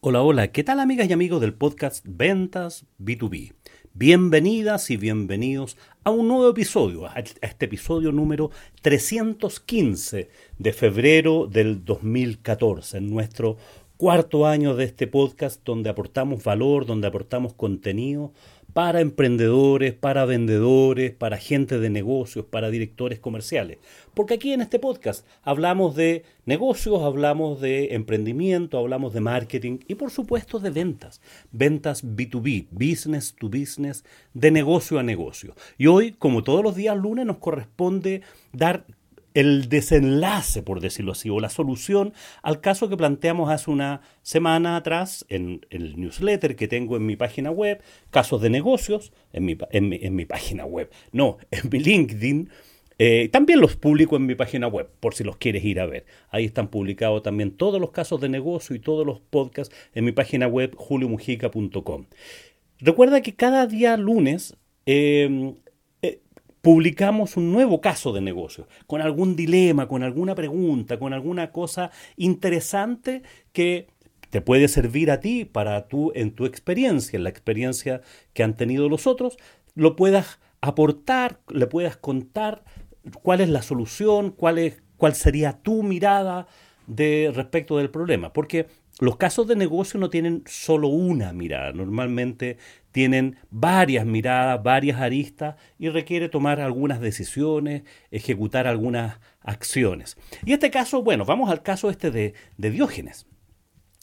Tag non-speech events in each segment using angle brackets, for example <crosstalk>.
Hola, hola, ¿qué tal amigas y amigos del podcast Ventas B2B? Bienvenidas y bienvenidos a un nuevo episodio, a este episodio número 315 de febrero del 2014, en nuestro cuarto año de este podcast donde aportamos valor, donde aportamos contenido para emprendedores, para vendedores, para gente de negocios, para directores comerciales. Porque aquí en este podcast hablamos de negocios, hablamos de emprendimiento, hablamos de marketing y por supuesto de ventas. Ventas B2B, business to business, de negocio a negocio. Y hoy, como todos los días lunes, nos corresponde dar el desenlace, por decirlo así, o la solución al caso que planteamos hace una semana atrás en el newsletter que tengo en mi página web, casos de negocios, en mi, en mi, en mi página web, no, en mi LinkedIn. Eh, también los publico en mi página web, por si los quieres ir a ver. Ahí están publicados también todos los casos de negocio y todos los podcasts en mi página web juliomujica.com. Recuerda que cada día lunes eh, publicamos un nuevo caso de negocio, con algún dilema, con alguna pregunta, con alguna cosa interesante que te puede servir a ti para tú en tu experiencia, en la experiencia que han tenido los otros, lo puedas aportar, le puedas contar cuál es la solución, cuál es cuál sería tu mirada de respecto del problema, porque los casos de negocio no tienen solo una mirada, normalmente tienen varias miradas, varias aristas y requiere tomar algunas decisiones, ejecutar algunas acciones. Y este caso, bueno, vamos al caso este de, de Diógenes.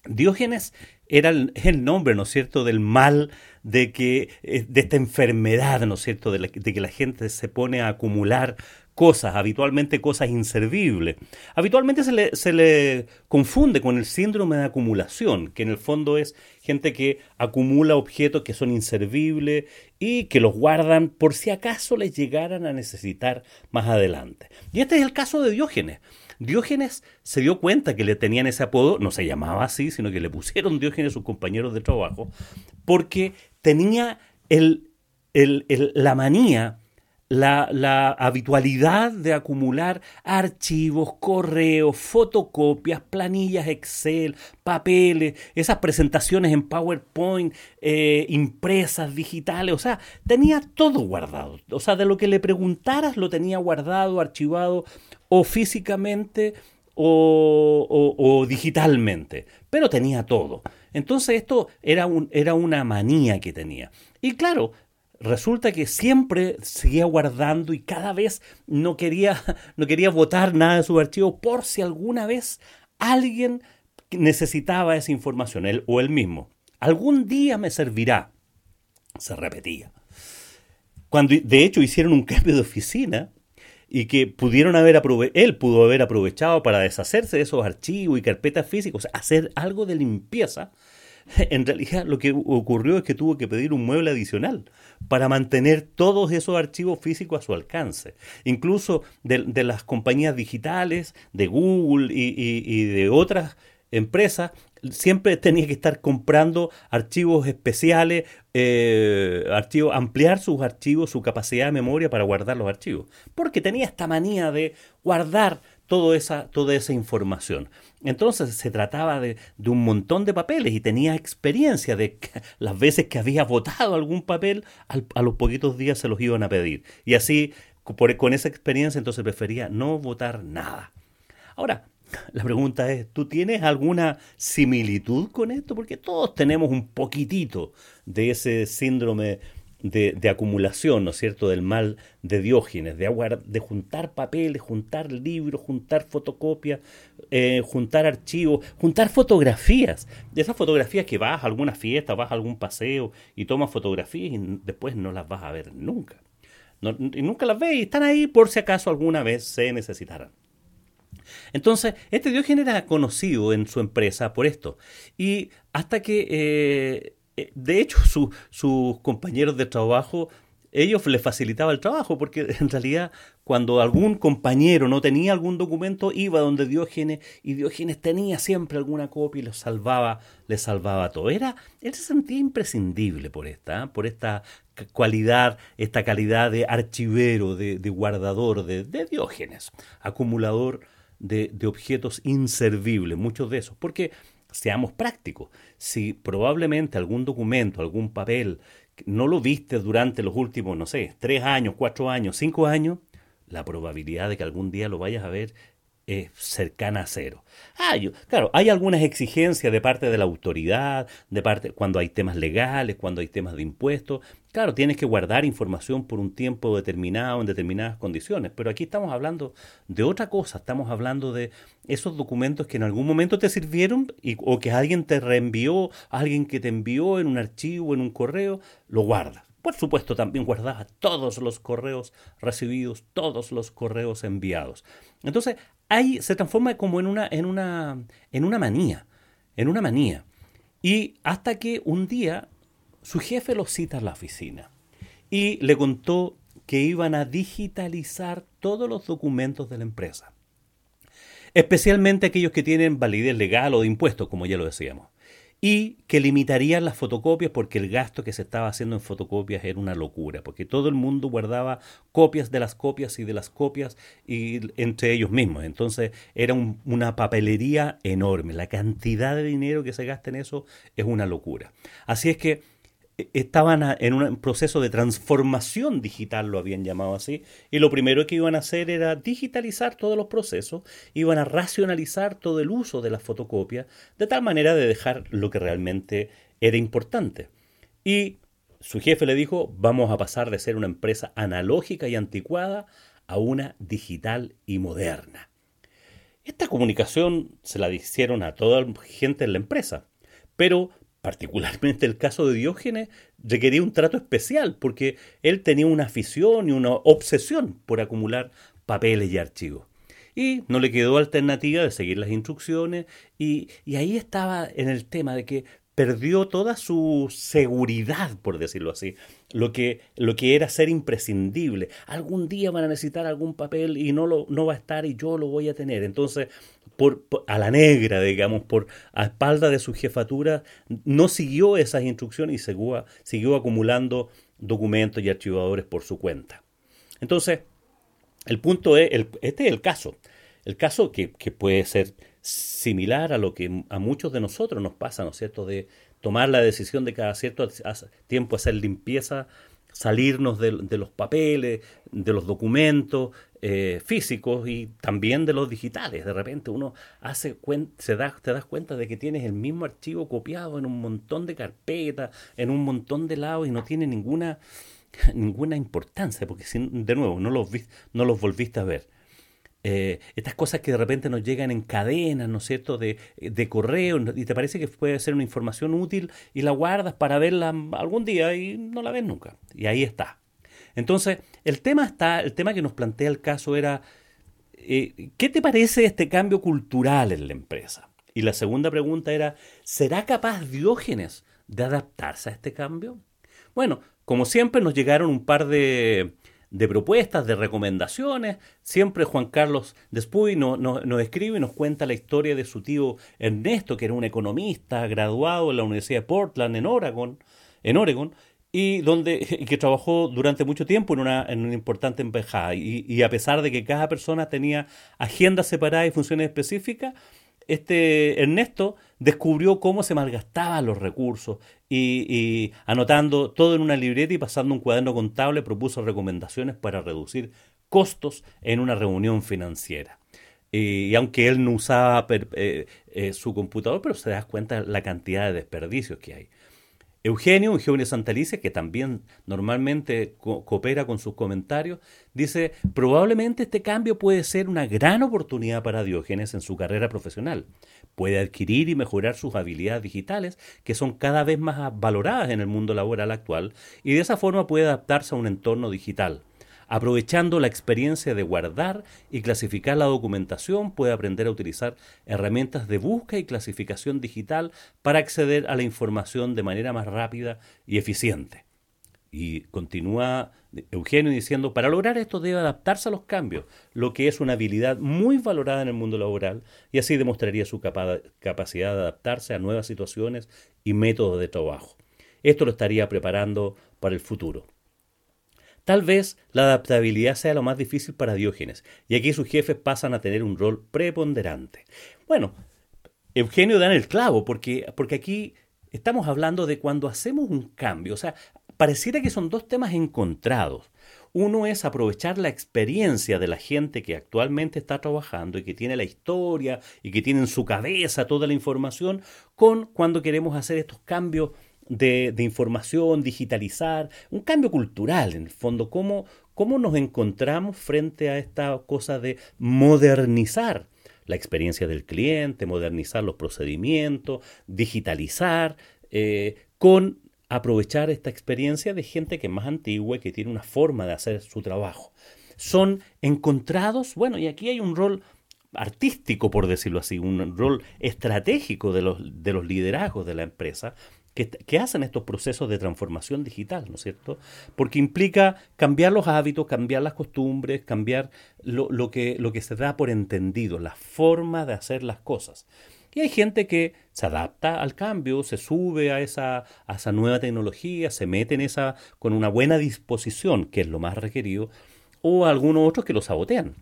Diógenes era el, el, nombre, ¿no es cierto?, del mal de que de esta enfermedad, ¿no es cierto?, de, la, de que la gente se pone a acumular cosas, habitualmente cosas inservibles. Habitualmente se le, se le, confunde con el síndrome de acumulación, que en el fondo es gente que acumula objetos que son inservibles y que los guardan por si acaso les llegaran a necesitar más adelante. Y este es el caso de Diógenes. Diógenes se dio cuenta que le tenían ese apodo, no se llamaba así, sino que le pusieron Diógenes a sus compañeros de trabajo, porque tenía el, el, el, la manía la, habitualidad de acumular archivos, correos, fotocopias, planillas Excel, papeles, esas presentaciones en PowerPoint, eh, impresas, digitales, o sea, tenía todo guardado. O sea, de lo que le preguntaras lo tenía guardado, archivado, o físicamente o, o, o digitalmente, pero tenía todo. Entonces esto era, un, era una manía que tenía. Y claro, resulta que siempre seguía guardando y cada vez no quería, <laughs> no quería votar nada de su archivo por si alguna vez alguien necesitaba esa información, él o él mismo. Algún día me servirá, se repetía. Cuando de hecho hicieron un cambio de oficina y que pudieron haber él pudo haber aprovechado para deshacerse de esos archivos y carpetas físicas, hacer algo de limpieza, <laughs> en realidad lo que ocurrió es que tuvo que pedir un mueble adicional para mantener todos esos archivos físicos a su alcance. Incluso de, las compañías digitales, de Google y, de otras empresas, siempre tenía que estar comprando archivos especiales, eh, ampliar sus archivos, su capacidad de memoria para guardar los archivos, porque tenía esta manía de guardar toda esa, toda esa información. Entonces se trataba de, de, un montón de papeles y tenía experiencia de las veces que había votado algún papel, a los poquitos días se los iban a pedir. Y así, con esa experiencia, entonces prefería no votar nada. Ahora, <laughs> la pregunta es, ¿tú tienes alguna similitud con esto? Porque todos tenemos un poquitito de ese síndrome de, acumulación, ¿no es cierto?, del mal de Diógenes, de, de juntar papeles, juntar libros, juntar fotocopias, eh, juntar archivos, juntar fotografías. De esas fotografías que vas a alguna fiesta, vas a algún paseo y tomas fotografías y después no las vas a ver nunca. Y nunca las ves y están ahí por si acaso alguna vez se necesitaran. Entonces, este Diógenes era conocido en su empresa por esto. Y hasta que... Eh, de hecho, <laughs> su, sus compañeros de trabajo ellos les facilitaba el trabajo, porque <laughs> en realidad cuando algún compañero no tenía algún documento, iba donde Diógenes y Diógenes tenía siempre alguna copia y lo salvaba, le salvaba todo. Era, él se sentía imprescindible por esta, ¿eh? por esta cualidad, esta calidad de archivero, de, guardador de, Diógenes, acumulador de, de objetos inservibles, muchos de esos. Porque seamos prácticos, si probablemente algún documento, algún papel, no lo viste durante los últimos, no sé, tres años, cuatro años, cinco años, la probabilidad de que algún día lo vayas a ver es cercana a cero. Ah, claro, hay algunas exigencias de parte de la autoridad, de parte cuando hay temas legales, cuando hay temas de impuestos. Claro, tienes que guardar información por un tiempo determinado en determinadas condiciones, pero aquí estamos hablando de otra cosa, estamos hablando de esos documentos que en algún momento te sirvieron y, o que alguien te reenvió, alguien que te envió en un archivo, en un correo, lo guardas. Por supuesto, también guardaba todos los correos recibidos, todos los correos enviados. Entonces, ahí se transforma como en una, en una, en una manía, en una manía. Y hasta que un día su jefe lo cita a la oficina y le contó que iban a digitalizar todos los documentos de la empresa, especialmente aquellos que tienen validez legal o de impuestos, como ya lo decíamos y que limitarían las fotocopias porque el gasto que se estaba haciendo en fotocopias era una locura, porque todo el mundo guardaba copias de las copias y de las copias y entre ellos mismos. Entonces era una papelería enorme. La cantidad de dinero que se gasta en eso es una locura. Así es que estaban en un proceso de transformación digital, lo habían llamado así, y lo primero que iban a hacer era digitalizar todos los procesos, iban a racionalizar todo el uso de las fotocopias, de tal manera de dejar lo que realmente era importante. Y su jefe le dijo, vamos a pasar de ser una empresa analógica y anticuada a una digital y moderna. Esta comunicación se la hicieron a toda la gente en la empresa, pero particularmente el caso de Diógenes, requería un trato especial porque él tenía una afición y una obsesión por acumular papeles y archivos. Y no le quedó alternativa de seguir las instrucciones y, y ahí estaba en el tema de que perdió toda su seguridad, por decirlo así, lo que, lo que era ser imprescindible. Algún día van a necesitar algún papel y no, lo, no va a estar y yo lo voy a tener. Entonces por, a la negra, digamos, por a espalda de su jefatura, no siguió esas instrucciones y siguió, siguió acumulando documentos y archivadores por su cuenta. Entonces, el punto es, este es el caso. El caso que, puede ser similar a lo que a muchos de nosotros nos pasa, ¿no es cierto?, de tomar la decisión de cada cierto tiempo hacer limpieza salirnos de, los papeles, de los documentos eh, físicos y también de los digitales. De repente uno hace se da, te das cuenta de que tienes el mismo archivo copiado en un montón de carpetas, en un montón de lados y no tiene ninguna, <laughs> ninguna importancia, porque de nuevo no los, no los volviste a ver. Eh, estas cosas que de repente nos llegan en cadenas, ¿no es cierto?, de, de, correo, y te parece que puede ser una información útil y la guardas para verla algún día y no la ves nunca. Y ahí está. Entonces, el tema está, el tema que nos plantea el caso era, eh, ¿qué te parece este cambio cultural en la empresa? Y la segunda pregunta era, ¿será capaz Diógenes de adaptarse a este cambio? Bueno, como siempre nos llegaron un par de, de propuestas, de recomendaciones. Siempre Juan Carlos Despuy nos, nos, escribe y nos cuenta la historia de su tío Ernesto, que era un economista graduado en la Universidad de Portland, en Oregon, en Oregon y donde <laughs> que trabajó durante mucho tiempo en una, en importante embajada. Y, y a pesar de que cada persona tenía agendas separadas y funciones específicas, este Ernesto descubrió cómo se malgastaban los recursos y, anotando todo en una libreta y pasando un cuaderno contable propuso recomendaciones para reducir costos en una reunión financiera. Y, aunque él no usaba eh, eh, su computador, pero se da cuenta la cantidad de desperdicios que hay. Eugenio, Eugenio Santalice, que también normalmente coopera con sus comentarios, dice, probablemente este cambio puede ser una gran oportunidad para Diógenes en su carrera profesional. Puede adquirir y mejorar sus habilidades digitales, que son cada vez más valoradas en el mundo laboral actual, y de esa forma puede adaptarse a un entorno digital. Aprovechando la experiencia de guardar y clasificar la documentación, puede aprender a utilizar herramientas de búsqueda y clasificación digital para acceder a la información de manera más rápida y eficiente. Y continúa Eugenio diciendo, para lograr esto debe adaptarse a los cambios, lo que es una habilidad muy valorada en el mundo laboral y así demostraría su capacidad de adaptarse a nuevas situaciones y métodos de trabajo. Esto lo estaría preparando para el futuro. Tal vez la adaptabilidad sea lo más difícil para Diógenes, y aquí sus jefes pasan a tener un rol preponderante. Bueno, Eugenio da en el clavo, porque, porque aquí estamos hablando de cuando hacemos un cambio, o sea, pareciera que son dos temas encontrados. Uno es aprovechar la experiencia de la gente que actualmente está trabajando y que tiene la historia y que tiene en su cabeza toda la información, con cuando queremos hacer estos cambios de, información, digitalizar, un cambio cultural en el fondo, cómo, cómo nos encontramos frente a esta cosa de modernizar la experiencia del cliente, modernizar los procedimientos, digitalizar, eh, con aprovechar esta experiencia de gente que es más antigua y que tiene una forma de hacer su trabajo. Son encontrados, bueno, y aquí hay un rol artístico, por decirlo así, un rol estratégico de los, de los liderazgos de la empresa, que, hacen estos procesos de transformación digital, ¿no es cierto? Porque implica cambiar los hábitos, cambiar las costumbres, cambiar lo, lo, que, lo que se da por entendido, la forma de hacer las cosas. Y hay gente que se adapta al cambio, se sube a esa, a esa nueva tecnología, se mete en esa con una buena disposición, que es lo más requerido, o algunos otros que lo sabotean.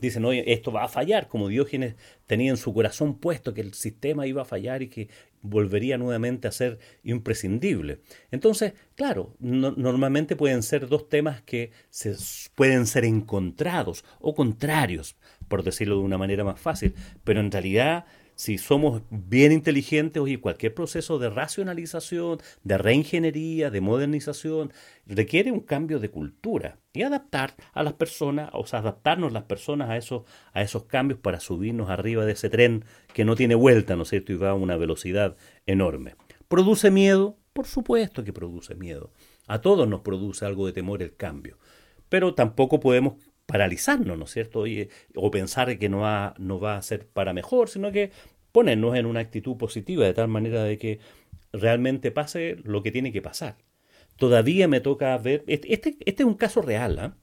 Dicen, oye, esto va a fallar, como Diógenes tenía en su corazón puesto que el sistema iba a fallar y que volvería nuevamente a ser imprescindible. Entonces, claro, normalmente pueden ser dos temas que se, pueden ser encontrados o contrarios, por decirlo de una manera más fácil, pero en realidad si somos bien inteligentes, oye, cualquier proceso de racionalización, de reingeniería, de modernización, requiere un cambio de cultura y adaptar a las personas, o sea, adaptarnos las personas a esos, a esos cambios para subirnos arriba de ese tren que no tiene vuelta, ¿no es cierto? Y va a una velocidad enorme. ¿Produce miedo? Por supuesto que produce miedo. A todos nos produce algo de temor el cambio. Pero tampoco podemos paralizarnos, ¿no es cierto? o pensar que no va, no va a ser para mejor, sino que ponernos en una actitud positiva, de tal manera de que realmente pase lo que tiene que pasar. Todavía me toca ver, este, este, este es un caso real, ¿ah?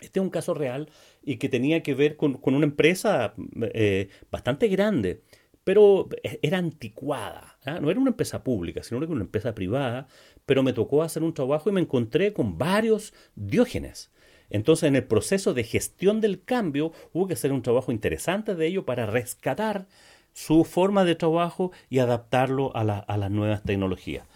Este es un caso real y que tenía que ver con, una empresa eh, bastante grande, pero era anticuada. ¿ah? No era una empresa pública, sino una empresa privada, pero me tocó hacer un trabajo y me encontré con varios diógenes. Entonces, en el proceso de gestión del cambio, hubo que hacer un trabajo interesante de ello para rescatar su forma de trabajo y adaptarlo a, a las nuevas tecnologías.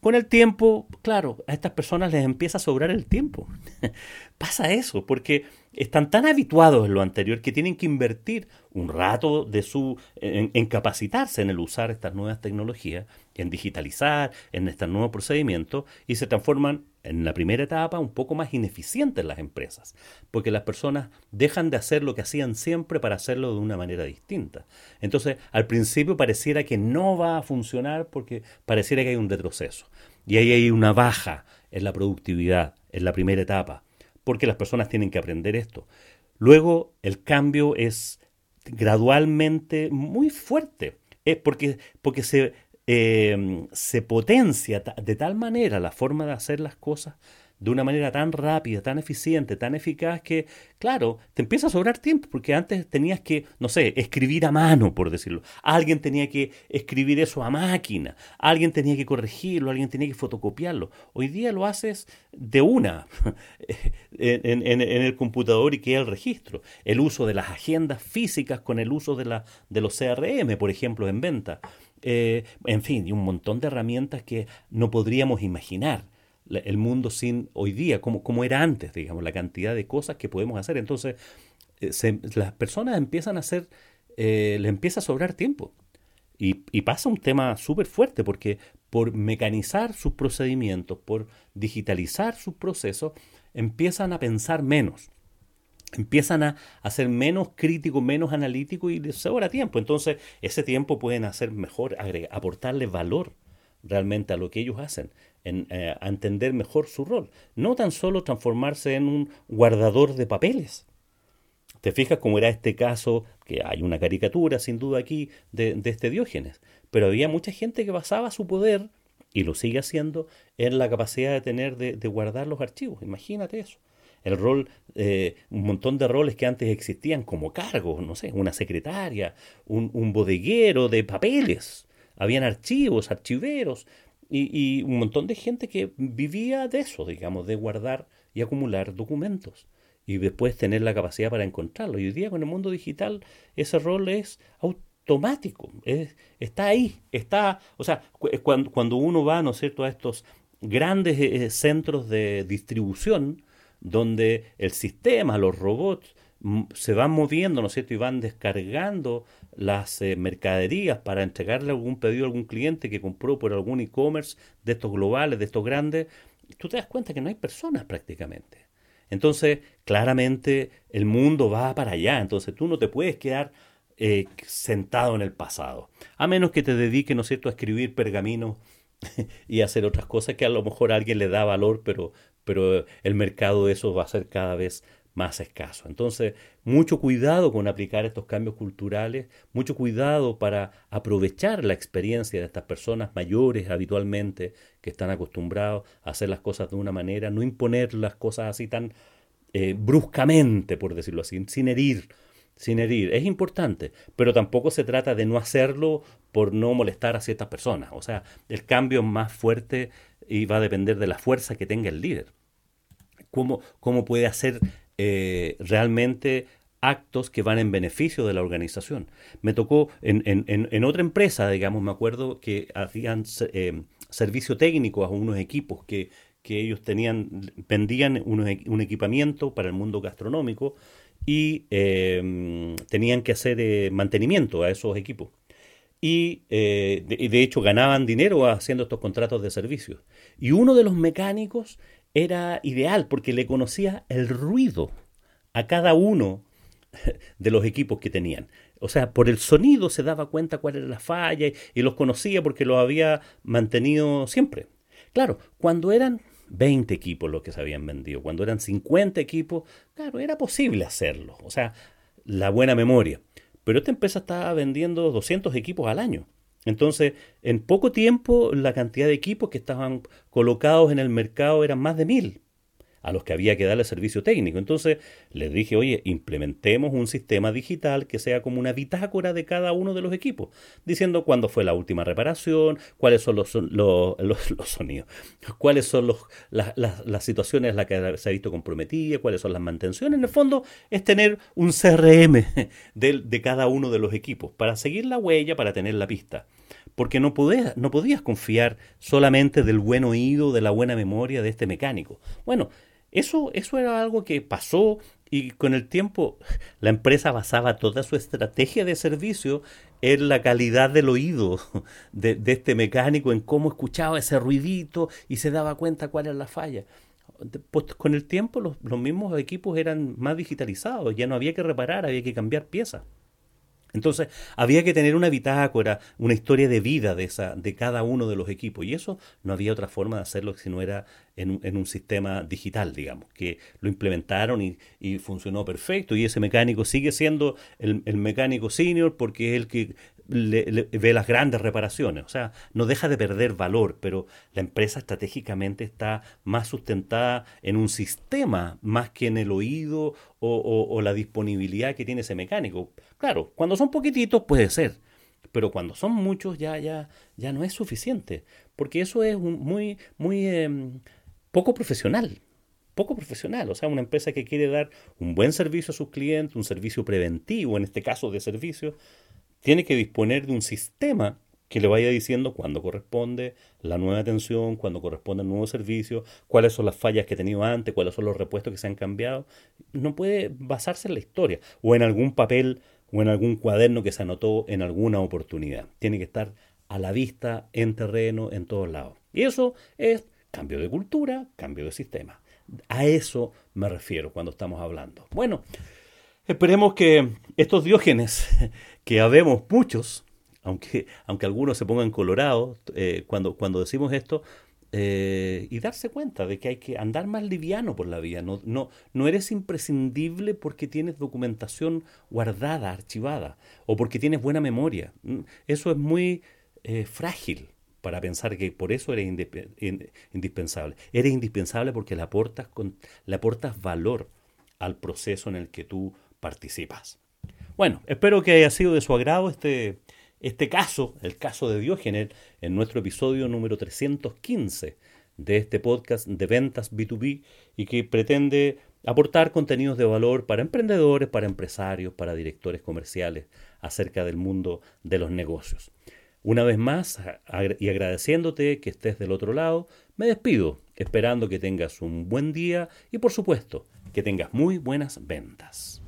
Con el tiempo, claro, a estas personas les empieza a sobrar el tiempo. <laughs> Pasa eso, porque están tan habituados en lo anterior que tienen que invertir un rato de su en, capacitarse en el usar estas nuevas tecnologías, en digitalizar, en estos nuevos procedimientos y se transforman en la primera etapa un poco más ineficientes las empresas, porque las personas dejan de hacer lo que hacían siempre para hacerlo de una manera distinta. Entonces, al principio pareciera que no va a funcionar porque pareciera que hay un retroceso. Y ahí hay una baja en la productividad en la primera etapa, porque las personas tienen que aprender esto. Luego, el cambio es gradualmente muy fuerte, es porque, porque se Em, se potencia de tal manera la forma de hacer las cosas de una manera tan rápida, tan eficiente, tan eficaz que, claro, te empieza a sobrar tiempo, porque antes tenías que, no sé, escribir a mano, por decirlo. Alguien tenía que escribir eso a máquina, alguien tenía que corregirlo, alguien tenía que fotocopiarlo. Hoy día lo haces de una <laughs> en, el computador y queda el registro. El uso de las agendas físicas con el uso de, la, de los CRM, por ejemplo, en venta. Eh, en fin, y un montón de herramientas que no podríamos imaginar el mundo sin hoy día, como, era antes, digamos, la cantidad de cosas que podemos hacer. Entonces, eh, las personas empiezan a hacer, eh, les empieza a sobrar tiempo. Y, pasa un tema súper fuerte porque por mecanizar sus procedimientos, por digitalizar sus procesos, empiezan a pensar menos empiezan a, ser menos críticos, menos analíticos y les sobra tiempo. Entonces, ese tiempo pueden hacer mejor, aportarle valor realmente a lo que ellos hacen, en, eh, a entender mejor su rol. No tan solo transformarse en un guardador de papeles. ¿Te fijas cómo era este caso? Que hay una caricatura, sin duda, aquí de, este Diógenes. Pero había mucha gente que basaba su poder y lo sigue haciendo, es la capacidad de tener, de, guardar los archivos. Imagínate eso. El rol, eh, un montón de roles que antes existían como cargos, no sé, una secretaria, un, un bodeguero de papeles, habían archivos, archiveros, y, un montón de gente que vivía de eso, digamos, de guardar y acumular documentos y después tener la capacidad para encontrarlos. Y hoy día con el mundo digital ese rol es automático, está ahí, está, o sea, cuando, cuando, uno va, ¿no es cierto?, a estos grandes eh, centros de distribución donde el sistema, los robots, se van moviendo, ¿no es cierto? Y van descargando las eh, mercaderías para entregarle algún pedido a algún cliente que compró por algún e-commerce de estos globales, de estos grandes. Tú te das cuenta que no hay personas prácticamente. Entonces, claramente el mundo va para allá. Entonces, tú no te puedes quedar eh, sentado en el pasado. A menos que te dediques, ¿no es a escribir pergaminos <laughs> y hacer otras cosas que a lo mejor a alguien le da valor, pero, pero el mercado de eso va a ser cada vez más escaso. Entonces, mucho cuidado con aplicar estos cambios culturales, mucho cuidado para aprovechar la experiencia de estas personas mayores habitualmente que están acostumbrados a hacer las cosas de una manera, no imponer las cosas así tan eh, bruscamente, por decirlo así, sin herir. Sin herir, es importante, pero tampoco se trata de no hacerlo por no molestar a ciertas personas. O sea, el cambio es más fuerte y va a depender de la fuerza que tenga el líder. Cómo, cómo puede hacer eh, realmente actos que van en beneficio de la organización. Me tocó en, en, en otra empresa, digamos, me acuerdo que hacían eh, servicio técnico a unos equipos que, que ellos tenían, vendían un equipamiento para el mundo gastronómico y em, tenían que hacer eh, mantenimiento a esos equipos. Y de, de, hecho ganaban dinero haciendo estos contratos de servicios. Y uno de los mecánicos era ideal porque le conocía el ruido a cada uno de los equipos que tenían. O sea, por el sonido se daba cuenta cuál era la falla y, los conocía porque los había mantenido siempre. Claro, cuando eran 20 equipos los que se habían vendido, cuando eran 50 equipos, claro, era posible hacerlo. O sea, la buena memoria. Pero esta empresa estaba vendiendo 200 equipos al año. Entonces, en poco tiempo, la cantidad de equipos que estaban colocados en el mercado eran más de mil a los que había que darle servicio técnico. Entonces les dije, oye, implementemos un sistema digital que sea como una bitácora de cada uno de los equipos, diciendo cuándo fue la última reparación, cuáles son los, <laughs> los, los, sonidos, cuáles son los, las, las, situaciones en las que se ha visto comprometida, cuáles son las mantenciones. En el fondo es tener un CRM <laughs> de, de cada uno de los equipos para seguir la huella, para tener la pista porque no no podías confiar solamente del buen oído, de la buena memoria de este mecánico. Bueno, eso, eso era algo que pasó y con el tiempo la empresa basaba toda su estrategia de servicio en la calidad del oído de, este mecánico, en cómo escuchaba ese ruidito y se daba cuenta cuál era la falla. Pues, con el tiempo los, los mismos equipos eran más digitalizados, ya no había que reparar, había que cambiar piezas. Entonces, había que tener una bitácora, una historia de vida de, esa, de cada uno de los equipos. Y eso no había otra forma de hacerlo si no era en, en un sistema digital, digamos, que lo implementaron y, y, funcionó perfecto. Y ese mecánico sigue siendo el, el mecánico senior porque es el que le, ve las grandes reparaciones. O sea, no deja de perder valor, pero la empresa estratégicamente está más sustentada en un sistema más que en el oído o, la disponibilidad que tiene ese mecánico. Claro, cuando son poquititos puede ser, pero cuando son muchos ya, ya, ya no es suficiente, porque eso es muy, muy em, poco profesional poco profesional, o sea, una empresa que quiere dar un buen servicio a sus clientes, un servicio preventivo, en este caso de servicio, tiene que disponer de un sistema que le vaya diciendo cuándo corresponde la nueva atención, cuándo corresponde el nuevo servicio, cuáles son las fallas que he tenido antes, cuáles son los repuestos que se han cambiado. No puede basarse en la historia o en algún papel o en algún cuaderno que se anotó en alguna oportunidad. Tiene que estar a la vista, en terreno, en todos lados. Y eso es cambio de cultura, cambio de sistema. A eso me refiero cuando estamos hablando. Bueno, esperemos que estos diógenes que habemos muchos, aunque, aunque algunos se pongan colorados eh, cuando, cuando decimos esto, eh, y darse cuenta de que hay que andar más liviano por la vía. No, no, no eres imprescindible porque tienes documentación guardada, archivada, o porque tienes buena memoria. Mm, eso es muy eh, frágil, para pensar que por eso eres indispensable. Eres indispensable porque le aportas, con, le aportas valor al proceso en el que tú participas. Bueno, espero que haya sido de su agrado este, este caso, el caso de Diógenes, en nuestro episodio número 315 de este podcast de ventas B2B y que pretende aportar contenidos de valor para emprendedores, para empresarios, para directores comerciales acerca del mundo de los negocios. Una vez más, y agradeciéndote que estés del otro lado, me despido, esperando que tengas un buen día y por supuesto que tengas muy buenas ventas.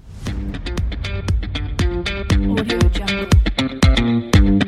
Audio Jungle.